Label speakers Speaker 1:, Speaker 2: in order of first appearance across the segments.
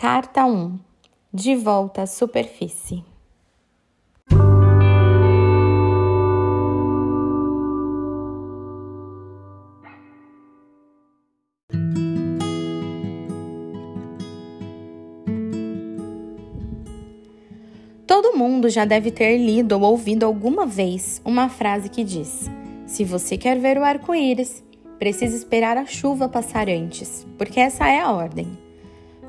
Speaker 1: Carta 1 De volta à superfície. Todo mundo já deve ter lido ou ouvido alguma vez uma frase que diz: Se você quer ver o arco-íris, precisa esperar a chuva passar antes, porque essa é a ordem.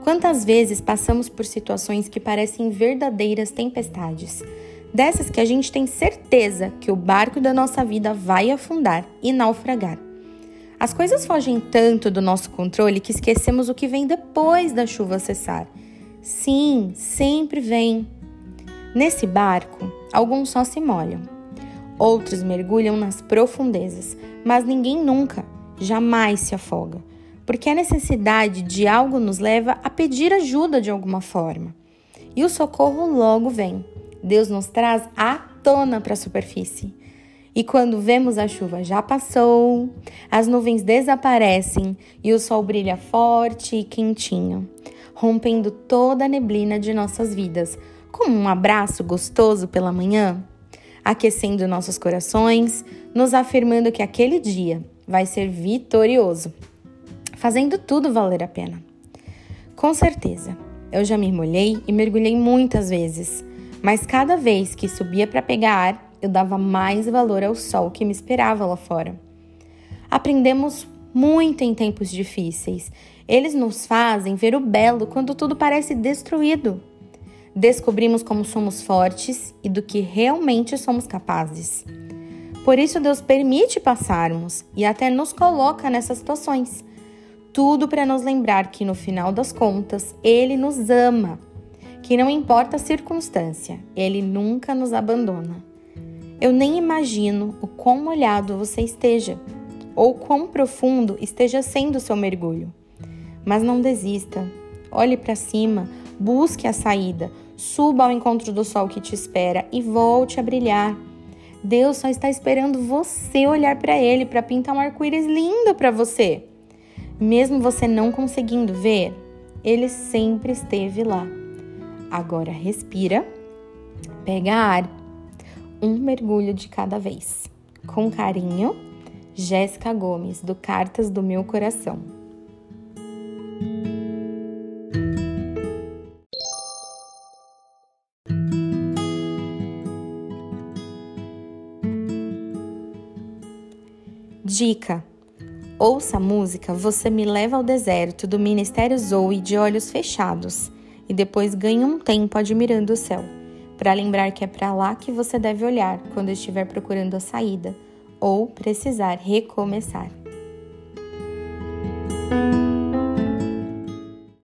Speaker 1: Quantas vezes passamos por situações que parecem verdadeiras tempestades, dessas que a gente tem certeza que o barco da nossa vida vai afundar e naufragar. As coisas fogem tanto do nosso controle que esquecemos o que vem depois da chuva cessar. Sim, sempre vem. Nesse barco, alguns só se molham. Outros mergulham nas profundezas, mas ninguém nunca, jamais se afoga, porque a necessidade de algo nos leva a pedir ajuda de alguma forma. E o socorro logo vem. Deus nos traz à tona para a superfície. E quando vemos a chuva já passou, as nuvens desaparecem e o sol brilha forte e quentinho, rompendo toda a neblina de nossas vidas, como um abraço gostoso pela manhã, aquecendo nossos corações, nos afirmando que aquele dia vai ser vitorioso, fazendo tudo valer a pena. Com certeza, eu já me molhei e mergulhei muitas vezes, mas cada vez que subia para pegar ar, eu dava mais valor ao sol que me esperava lá fora. Aprendemos muito em tempos difíceis. Eles nos fazem ver o belo quando tudo parece destruído descobrimos como somos fortes e do que realmente somos capazes. Por isso, Deus permite passarmos e até nos coloca nessas situações. Tudo para nos lembrar que no final das contas, Ele nos ama, que não importa a circunstância, Ele nunca nos abandona. Eu nem imagino o quão molhado você esteja ou quão profundo esteja sendo o seu mergulho. Mas não desista, olhe para cima, busque a saída, Suba ao encontro do sol que te espera e volte a brilhar. Deus só está esperando você olhar para ele para pintar um arco-íris lindo para você. Mesmo você não conseguindo ver, ele sempre esteve lá. Agora respira, pega ar, um mergulho de cada vez. Com carinho, Jéssica Gomes, do Cartas do Meu Coração. Dica: Ouça a música Você Me Leva ao Deserto do Ministério Zoe de olhos fechados e depois ganhe um tempo admirando o céu, para lembrar que é para lá que você deve olhar quando estiver procurando a saída ou precisar recomeçar.